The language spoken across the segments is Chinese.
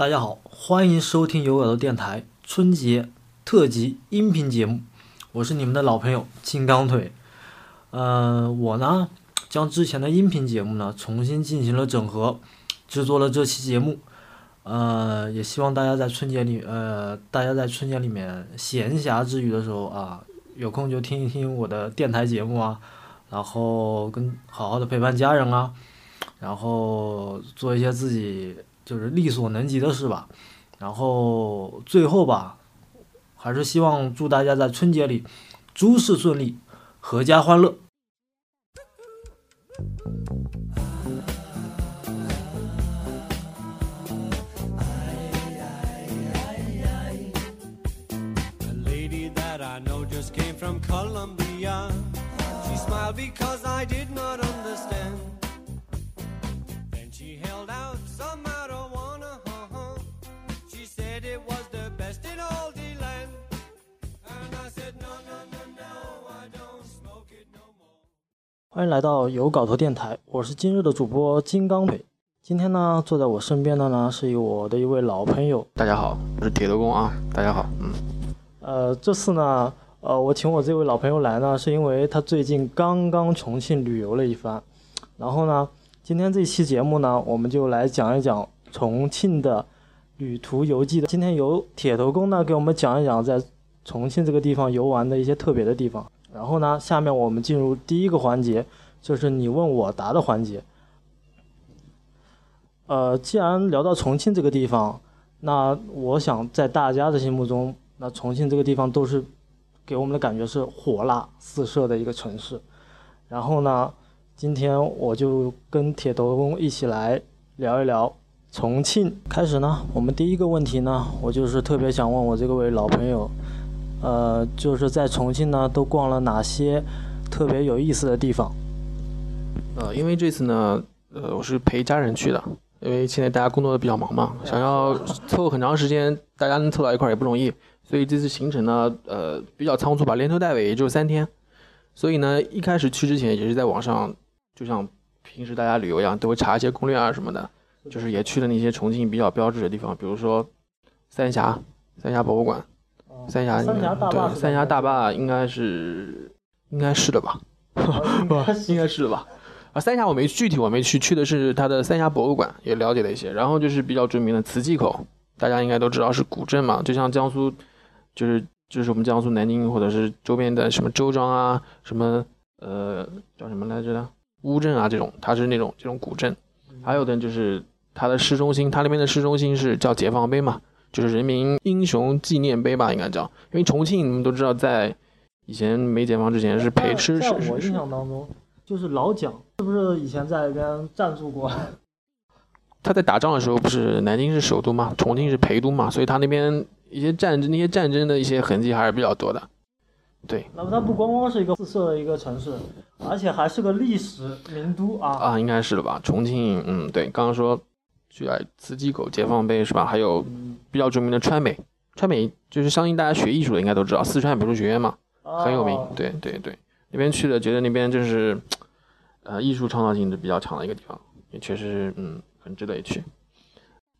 大家好，欢迎收听有耳朵电台春节特辑音频节目，我是你们的老朋友金刚腿。呃，我呢将之前的音频节目呢重新进行了整合，制作了这期节目。呃，也希望大家在春节里，呃，大家在春节里面闲暇之余的时候啊，有空就听一听我的电台节目啊，然后跟好好的陪伴家人啊，然后做一些自己就是力所能及的事吧。然后最后吧，还是希望祝大家在春节里诸事顺利，阖家欢乐。Lady that I know just came from Colombia. She smiled because I did not understand. 欢迎来到有稿头电台，我是今日的主播金刚腿。今天呢，坐在我身边的呢是我的一位老朋友。大家好，我是铁头功啊。大家好，嗯，呃，这次呢，呃，我请我这位老朋友来呢，是因为他最近刚刚重庆旅游了一番。然后呢，今天这期节目呢，我们就来讲一讲重庆的旅途游记的。今天由铁头功呢给我们讲一讲在重庆这个地方游玩的一些特别的地方。然后呢，下面我们进入第一个环节，就是你问我答的环节。呃，既然聊到重庆这个地方，那我想在大家的心目中，那重庆这个地方都是给我们的感觉是火辣四射的一个城市。然后呢，今天我就跟铁头功一起来聊一聊重庆。开始呢，我们第一个问题呢，我就是特别想问我这个位老朋友，呃，就是在重庆呢都逛了哪些特别有意思的地方？呃，因为这次呢，呃，我是陪家人去的，因为现在大家工作的比较忙嘛，想要凑很长时间，大家能凑到一块儿也不容易，所以这次行程呢，呃，比较仓促吧，连头带尾也就三天，所以呢，一开始去之前也是在网上，就像平时大家旅游一样，都会查一些攻略啊什么的，就是也去了那些重庆比较标志的地方，比如说三峡，三峡博物馆，三峡三峡大坝对，三峡大坝应该是应该是的吧。应该是的吧？啊，三峡我没具体我没去，去的是它的三峡博物馆，也了解了一些。然后就是比较著名的磁器口，大家应该都知道是古镇嘛，就像江苏，就是就是我们江苏南京或者是周边的什么周庄啊，什么呃叫什么来着的乌镇啊这种，它是那种这种古镇。还有的就是它的市中心，它那边的市中心是叫解放碑嘛，就是人民英雄纪念碑吧，应该叫。因为重庆你们都知道，在以前没解放之前是陪吃在我印是是是象当中，就是老蒋是不是以前在那边暂住过？他在打仗的时候不是南京是首都嘛，重庆是陪都嘛，所以他那边一些战争、那些战争的一些痕迹还是比较多的。对那么它不光光是一个四色的一个城市，而且还是个历史名都啊。啊，应该是的吧？重庆，嗯，对，刚刚说去来磁器口解放碑是吧？还有嗯比较著名的川美，川美就是相信大家学艺术的应该都知道，四川美术学院嘛，很有名哦。对对对，那边去了，觉得那边就是呃艺术创造性是比较强的一个地方，也确实嗯很值得一去。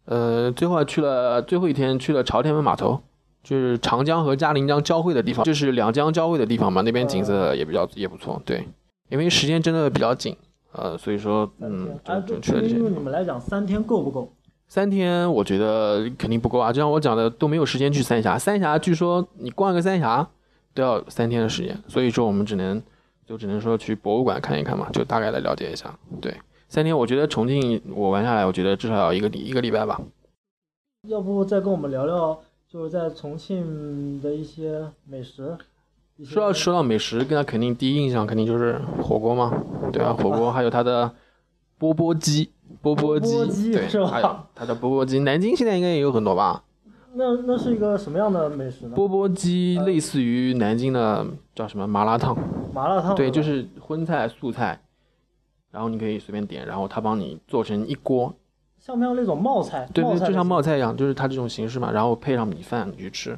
呃，最后去了最后一天去了朝天门码头，就是长江和嘉陵江交汇的地方，就是两江交汇的地方嘛，那边景色也比较也不错。对，因为时间真的比较紧，呃，所以说嗯哎，就对对于就去了这些。你们来讲，三天够不够？三天我觉得肯定不够啊，就像我讲的都没有时间去三峡。三峡据说你逛个三峡都要三天的时间，所以说我们只能就只能说去博物馆看一看嘛，就大概来了解一下。对，三天我觉得重庆我玩下来，我觉得至少要一个礼一个礼拜吧。要不再跟我们聊聊，就是在重庆的一些美食。说到说到美食，跟他肯定第一印象肯定就是火锅嘛，对啊，火锅还有它的钵钵鸡，钵钵鸡对，是还有它的钵钵鸡，南京现在应该也有很多吧。那那是一个什么样的美食呢？钵钵鸡类似于南京的叫什么麻辣烫，麻辣烫。对，就是荤菜素菜，然后你可以随便点，然后他帮你做成一锅，像不像那种冒菜？对对，就像冒菜的冒菜一样，就是它这种形式嘛，然后配上米饭你去吃。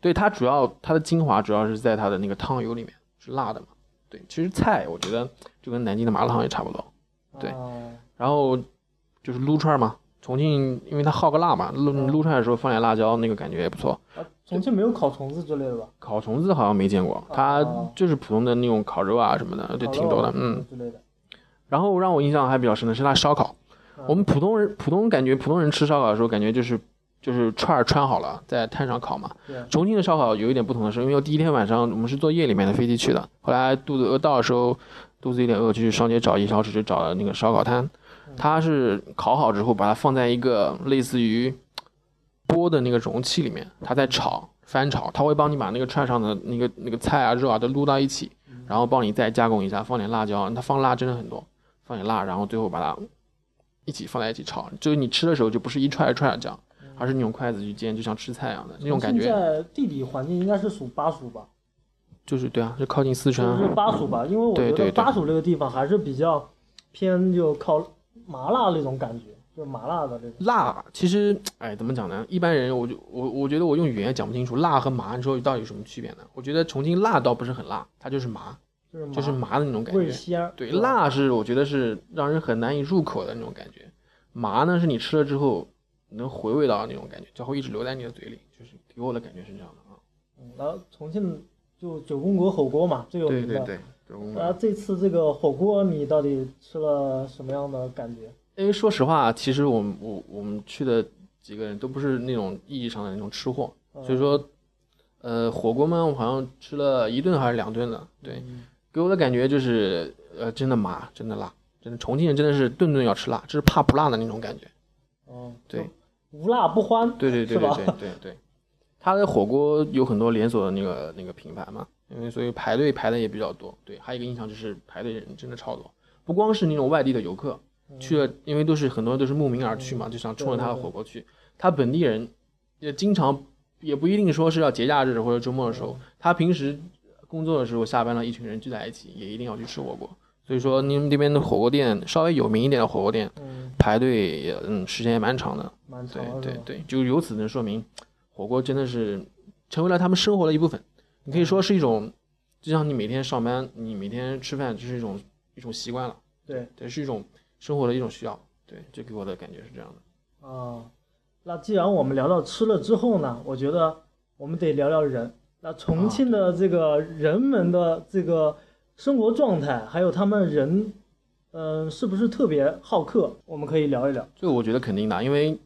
对，它主要它的精华主要是在它的那个汤油里面，是辣的嘛。对，其实菜我觉得就跟南京的麻辣烫也差不多。对哦然后就是撸串儿嘛，重庆因为它好个辣嘛，撸嗯撸出来的时候放点辣椒，那个感觉也不错。啊，重庆没有烤虫子之类的吧？烤虫子好像没见过，它哦就是普通的那种烤肉啊什么的，就挺多的，嗯。之类的。然后让我印象还比较深的是它烧烤，嗯我们普通人普通感觉普通人吃烧烤的时候，感觉就是就是串儿穿好了在炭上烤嘛。对重庆的烧烤有一点不同的是，因为第一天晚上我们是坐夜里面的飞机去的，后来肚子饿到的时候，肚子有点饿，就去上街找一小时，就找了那个烧烤摊。它是烤好之后，把它放在一个类似于锅的那个容器里面，它在炒翻炒，它会帮你把那个串上的那个那个菜啊肉啊都撸到一起，然后帮你再加工一下，放点辣椒，它放辣真的很多，放点辣，然后最后把它一起放在一起炒，就是你吃的时候就不是一串一串的这样，而是你用筷子去煎，就像吃菜一样的那种感觉。在地理环境应该是属巴蜀吧？就是对啊，就靠近四川就是巴蜀吧，因为我觉得巴蜀这个地方还是比较偏就靠麻辣那种感觉，就麻辣的那种。辣，其实哎怎么讲呢？一般人我就我我觉得我用语言讲不清楚，辣和麻你说到底有什么区别呢？我觉得重庆辣倒不是很辣，它就是麻，就是麻就是麻的那种感觉。味鲜。对，辣是我觉得是让人很难以入口的那种感觉，麻呢是你吃了之后能回味到那种感觉，就会一直留在你的嘴里，就是给我的感觉是这样的啊。嗯然后重庆就九宫格火锅嘛，最有名的。对对对，对然后这次这个火锅你到底吃了什么样的感觉？因为说实话，其实我们我我们去的几个人都不是那种意义上的那种吃货，所以说，呃，火锅嘛，我好像吃了一顿还是两顿的，对，嗯给我的感觉就是，呃，真的麻，真的辣，真的重庆人真的是顿顿要吃辣，这是怕不辣的那种感觉。哦，对就，无辣不欢。对对对对对对对，它的火锅有很多连锁的那个那个品牌嘛，因为所以排队排的也比较多。对，还有一个印象就是排队人真的超多，不光是那种外地的游客去了，因为都是很多都是慕名而去嘛，就想冲着他的火锅去。他本地人也经常也不一定说是要节假日或者周末的时候，他平时工作的时候下班了，一群人聚在一起，也一定要去吃火锅。所以说，你们这边的火锅店稍微有名一点的火锅店，嗯，排队也嗯时间也蛮长的。蛮长对对对，就由此能说明，火锅真的是成为了他们生活的一部分。你可以说是一种，就像你每天上班，你每天吃饭，就是一种一种习惯了。对对，是一种生活的一种需要。对，这给我的感觉是这样的。啊，那既然我们聊到吃了之后呢，我觉得我们得聊聊人。那重庆的这个人们的这个生活状态，还有他们人，嗯、是不是特别好客？我们可以聊一聊。这个我觉得肯定的，因为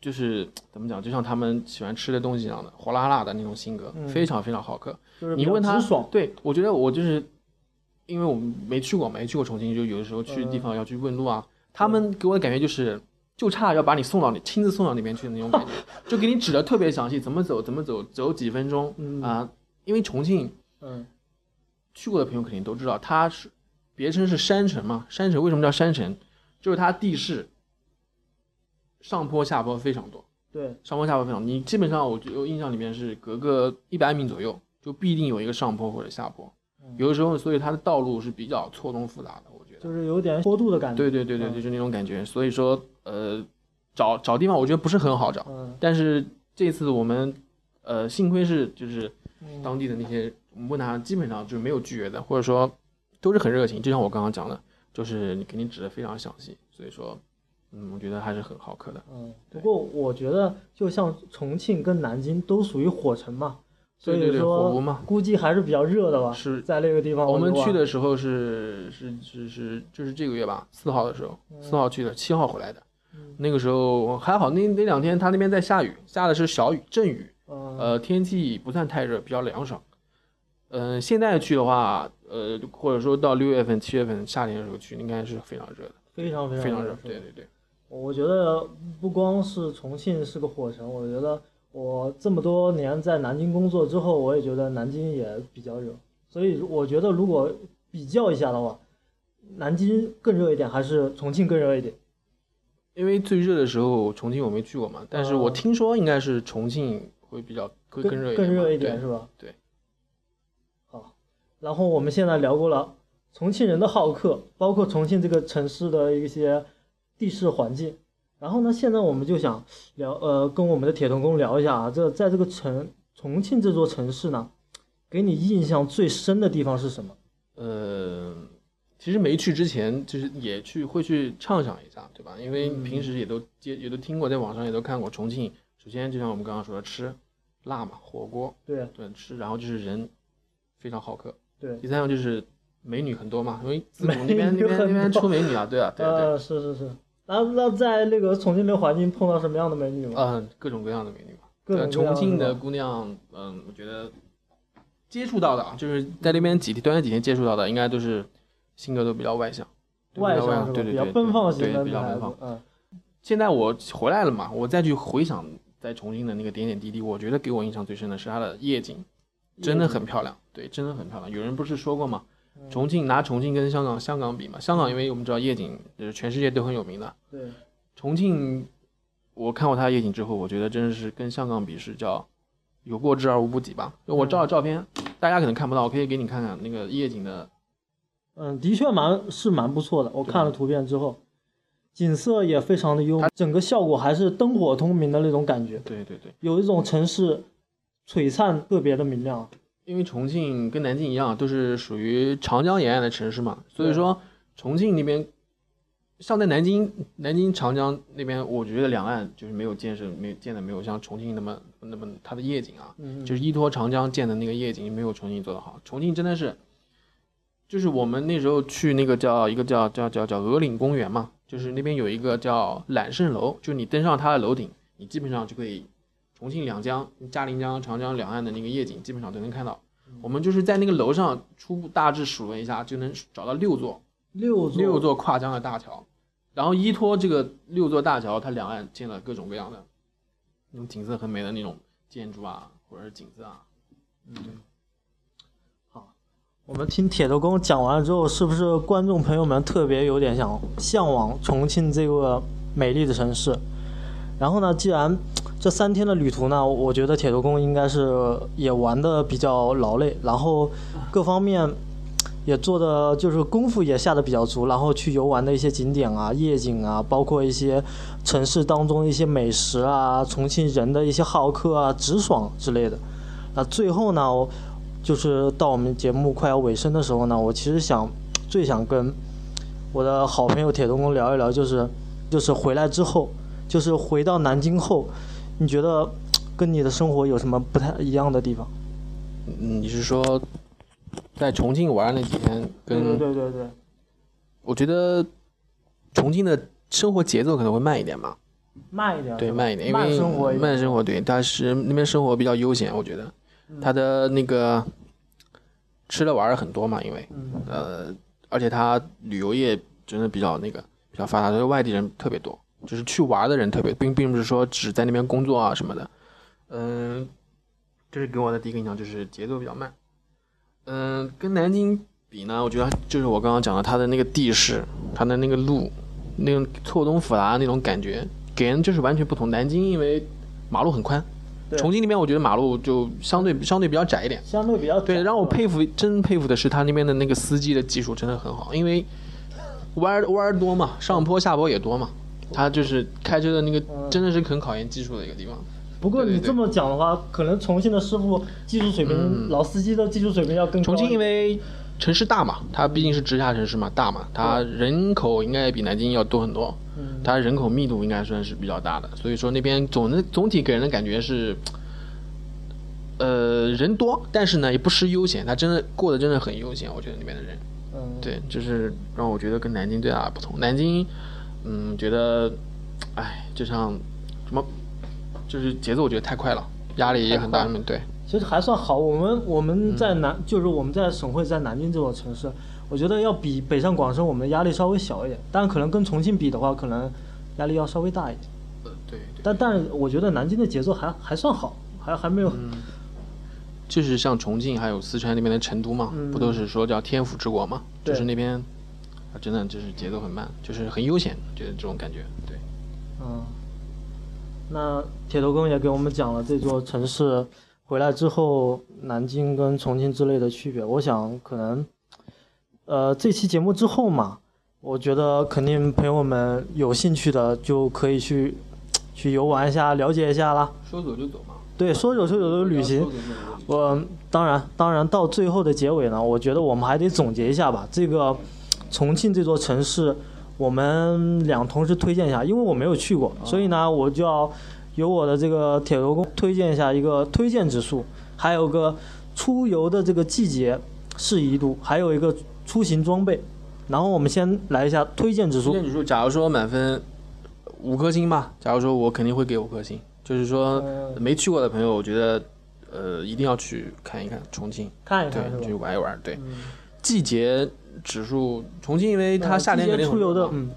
就是怎么讲，就像他们喜欢吃的东西一样的，火辣辣的那种性格，嗯非常非常好客。就是你问他对我觉得我就是，因为我们没去过，没去过重庆，就有的时候去地方要去问路啊，他们给我的感觉就是，就差要把你送到你亲自送到那边去的那种感觉，就给你指的特别详细，怎么走怎么走，走几分钟嗯啊、因为重庆嗯去过的朋友肯定都知道，它是别称是山城嘛，山城为什么叫山城？就是它地势上坡下坡非常多。对，上坡下坡非常，你基本上我觉得我印象里面是隔个一百米左右，就必定有一个上坡或者下坡。有的时候，所以它的道路是比较错综复杂的，我觉得。就是有点坡度的感觉。对对对对，就是那种感觉。所以说，呃，找找地方我觉得不是很好找，嗯，但是这次我们，呃，幸亏是就是嗯当地的那些，我们问他基本上就是没有拒绝的，或者说都是很热情，就像我刚刚讲的，就是你给你指的非常详细，所以说，嗯，我觉得还是很好客的。嗯，不过我觉得就像重庆跟南京都属于火城嘛，所以对对对，火说估计还是比较热的吧。是在那个地方，我们去的时候是是是是就是这个月吧，四号的时候，四号去的，七号回来的。嗯那个时候还好，那那两天他那边在下雨，下的是小雨阵雨，嗯呃，天气不算太热，比较凉爽。嗯、现在去的话，呃，或者说到六月份、七月份夏天的时候去，应该是非常热的，非常非非常热。对对对，我觉得不光是重庆是个火城，我觉得我这么多年在南京工作之后，我也觉得南京也比较热。所以我觉得如果比较一下的话，南京更热一点，还是重庆更热一点？因为最热的时候重庆我没去过嘛，但是我哦听说应该是重庆会比较会更热一点吧，更热一点是吧？对。好，然后我们现在聊过了重庆人的好客，包括重庆这个城市的一些地势环境。然后呢，现在我们就想聊，呃，跟我们的铁童工聊一下啊，这在这个城重庆这座城市呢，给你印象最深的地方是什么？呃，其实没去之前，就是也去会去畅想一下，对吧？因为嗯平时也都接也都听过，在网上也都看过重庆。首先就像我们刚刚说的，吃辣嘛，火锅对对吃，然后就是人非常好客。对，第三个就是美女很多嘛，因为自贡那边那边那边出美女 啊，对啊，对对，呃，是是是。那那在那个重庆的环境碰到什么样的美女吗？嗯，各种各样的美女嘛。各种呃重庆的姑娘，嗯，我觉得接触到的啊，就是在那边几天短短几天接触到的，应该都是性格都比较外向，对外比较向对对对，奔放型对的比较奔放。。嗯，现在我回来了嘛，我再去回想在重庆的那个点点滴滴，我觉得给我印象最深的是它的夜景，真的很漂亮，对，真的很漂亮。有人不是说过吗？嗯重庆拿重庆跟香港香港比嘛，香港因为我们知道夜景就是全世界都很有名的，对，重庆我看过它的夜景之后，我觉得真的是跟香港比是叫有过之而无不及吧。我照了照片，大家可能看不到，我可以给你看看那个夜景的，嗯，的确蛮是蛮不错的。我看了图片之后，景色也非常的优美，整个效果还是灯火通明的那种感觉，对对对，有一种城市璀璨特别的明亮。因为重庆跟南京一样，都是属于长江沿岸的城市嘛，所以说重庆那边，像在南京，南京长江那边，我觉得两岸就是没有建设，没有建的没有像重庆那么那么它的夜景啊，嗯，就是依托长江建的那个夜景没有重庆做得好。重庆真的是，就是我们那时候去那个叫一个叫叫叫叫鹅岭公园嘛，就是那边有一个叫揽胜楼，就是你登上它的楼顶，你基本上就可以重庆两江、嘉陵江、长江两岸的那个夜景基本上都能看到。我们就是在那个楼上初步大致数了一下，就能找到六座六座六座跨江的大桥，然后依托这个六座大桥，它两岸建了各种各样的那种景色很美的那种建筑啊，或者是景色啊。嗯，好我们听铁头功讲完了之后，是不是观众朋友们特别有点想向往重庆这个美丽的城市？然后呢，既然这三天的旅途呢，我觉得铁头功应该是也玩的比较劳累，然后各方面也做的就是功夫也下的比较足，然后去游玩的一些景点啊、夜景啊，包括一些城市当中一些美食啊、重庆人的一些好客啊、直爽之类的。那最后呢，我就是到我们节目快要尾声的时候呢，我其实想最想跟我的好朋友铁头功聊一聊，就是就是回来之后，就是回到南京后，你觉得跟你的生活有什么不太一样的地方？嗯，你是说在重庆玩那几天跟？对对对对，我觉得重庆的生活节奏可能会慢一点吧，慢一点，对，慢一点，因为慢生活，慢生活，对，但是那边生活比较悠闲，我觉得它的那个吃的玩的很多嘛，因为嗯呃，而且它旅游业真的比较那个比较发达，所以外地人特别多，就是去玩的人特别，并并不是说只在那边工作啊什么的。嗯、这是给我的第一个印象，就是节奏比较慢。嗯、跟南京比呢，我觉得就是我刚刚讲的，它的那个地势，它的那个路，那种错综复杂那种感觉，给人就是完全不同。南京因为马路很宽，重庆那边我觉得马路就相对相对比较窄一点。相对比较对，让我佩服，真佩服的是他那边的那个司机的技术真的很好，因为弯弯多嘛，上坡下坡也多嘛，他就是开车的那个嗯真的是很考验技术的一个地方。不过你这么讲的话，可能重庆的师傅技术水平，嗯老司机的技术水平要更高重庆。因为城市大嘛，它毕竟是直辖城市嘛，大嘛，它人口应该比南京要多很多，嗯它人口密度应该算是比较大的，所以说那边总的总体给人的感觉是，呃，人多，但是呢也不失悠闲，他真的过得真的很悠闲，我觉得那边的人。嗯，对，就是让我觉得跟南京最大的不同。南京，嗯，觉得，哎，就像什么，就是节奏我觉得太快了，压力也很大。对，其实还算好。我们我们嗯在南，就是我们在省会在南京这座城市，我觉得要比北上广深我们的压力稍微小一点，但可能跟重庆比的话，可能压力要稍微大一点。呃，对对，但但是我觉得南京的节奏还还算好，还还没有。嗯就是像重庆还有四川那边的成都嘛，嗯不都是说叫天府之国嘛？就是那边，啊，真的就是节奏很慢，就是很悠闲，觉得这种感觉。对，嗯，那铁头功也给我们讲了这座城市回来之后，南京跟重庆之类的区别。我想可能，呃，这期节目之后嘛，我觉得肯定朋友们有兴趣的就可以去去游玩一下，了解一下啦。说走就走嘛。对，说走就走的旅行，我当然当然到最后的结尾呢，我觉得我们还得总结一下吧。这个重庆这座城市，我们俩同时推荐一下，因为我没有去过，所以呢，我就要由我的这个铁头功推荐一下一个推荐指数，还有个出游的这个季节适宜度，还有一个出行装备。然后我们先来一下推荐指数，推荐指数，假如说满分五颗星吧，假如说我肯定会给五颗星，就是说呃没去过的朋友，我觉得呃一定要去看一看重庆，看一看，对去？玩一玩。对，嗯季节指数，重庆因为它呃夏天肯定出游的，嗯，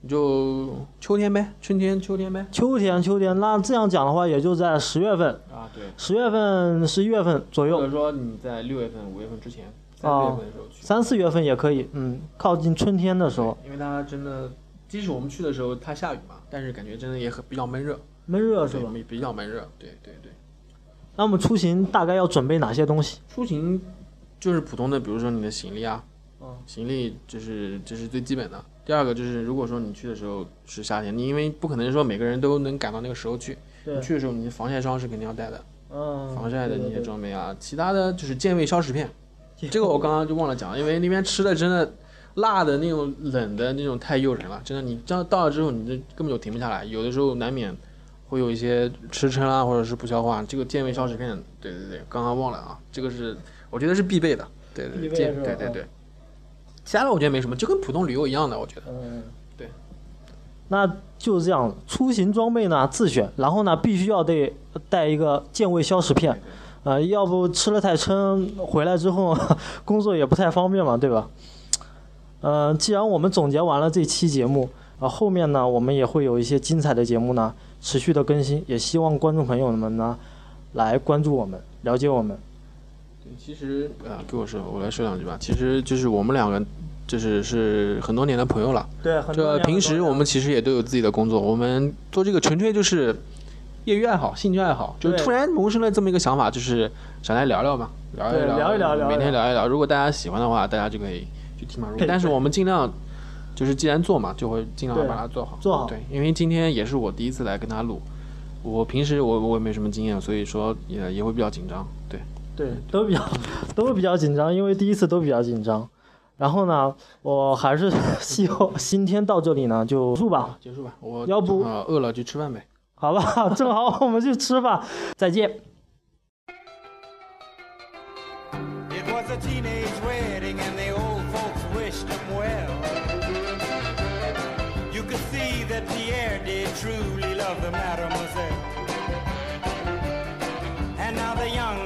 你就秋天呗，春天、秋天呗。秋天秋天，那这样讲的话，也就在十月份、啊，对。十月份、十一月份左右或者，说你在六月份、五月份之前，三哦四月份的时候去。三四月份也可以，嗯，靠近春天的时候，因为它真的，即使我们去的时候它下雨嘛，但是感觉真的也很比较闷热，闷热是吧？比较闷热。对对对。那我们出行大概要准备哪些东西？出行就是普通的，比如说你的行李啊，嗯行李就是这是最基本的。第二个就是，如果说你去的时候是夏天，你因为不可能说每个人都能赶到那个时候去，你，去的时候你防晒霜是肯定要带的，嗯，防晒的那些对对对装备啊，其他的就是健胃消食片，这个我刚刚就忘了讲，因为那边吃的真的辣的那种冷的那种太诱人了，真的你这样到了之后，你这根本就停不下来，有的时候难免会有一些吃撑啊，或者是不消化。这个健胃消食片，对对对，刚刚忘了啊，这个是我觉得是必备的，对对对，对对对。其他的我觉得没什么，就跟普通旅游一样的，我觉得。嗯，对。那就是这样，出行装备呢自选，然后呢必须要得带一个健胃消食片，呃，要不吃了太撑，回来之后 工作也不太方便嘛，对吧？呃，既然我们总结完了这期节目，啊、后面呢我们也会有一些精彩的节目呢持续的更新，也希望观众朋友们呢来关注我们，了解我们。对，其实啊，给我说，我来说两句吧。其实就是我们两个，就是是很多年的朋友了。对，很这平时我们其实也都有自己的工作，我们做这个纯粹就是业余爱好、兴趣爱好，就对突然萌生了这么一个想法，就是想来聊聊嘛，聊一聊聊一聊每天聊聊一聊。如果大家喜欢的话，大家就可以去听嘛。但是我们尽量就是既然做嘛，就会尽量把它做好。做好对，因为今天也是我第一次来跟他录，我平时我我也没什么经验，所以说也也会比较紧张。对，对，都比较都比较紧张，因为第一次都比较紧张。然后呢，我还是希望今天到这里呢就结束吧，结束吧，我要不啊饿了就吃饭呗。好吧？正好我们去吃吧，再见。It was a teenage wedding and the old folks wished him well. You could see that Pierre did truly love the mademoiselle. And now the young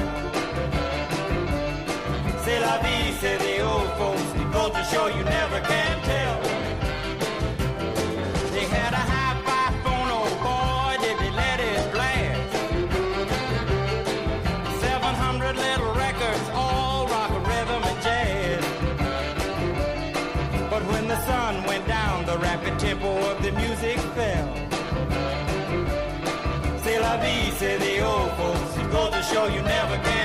Vie, say the old folks. It to show you never can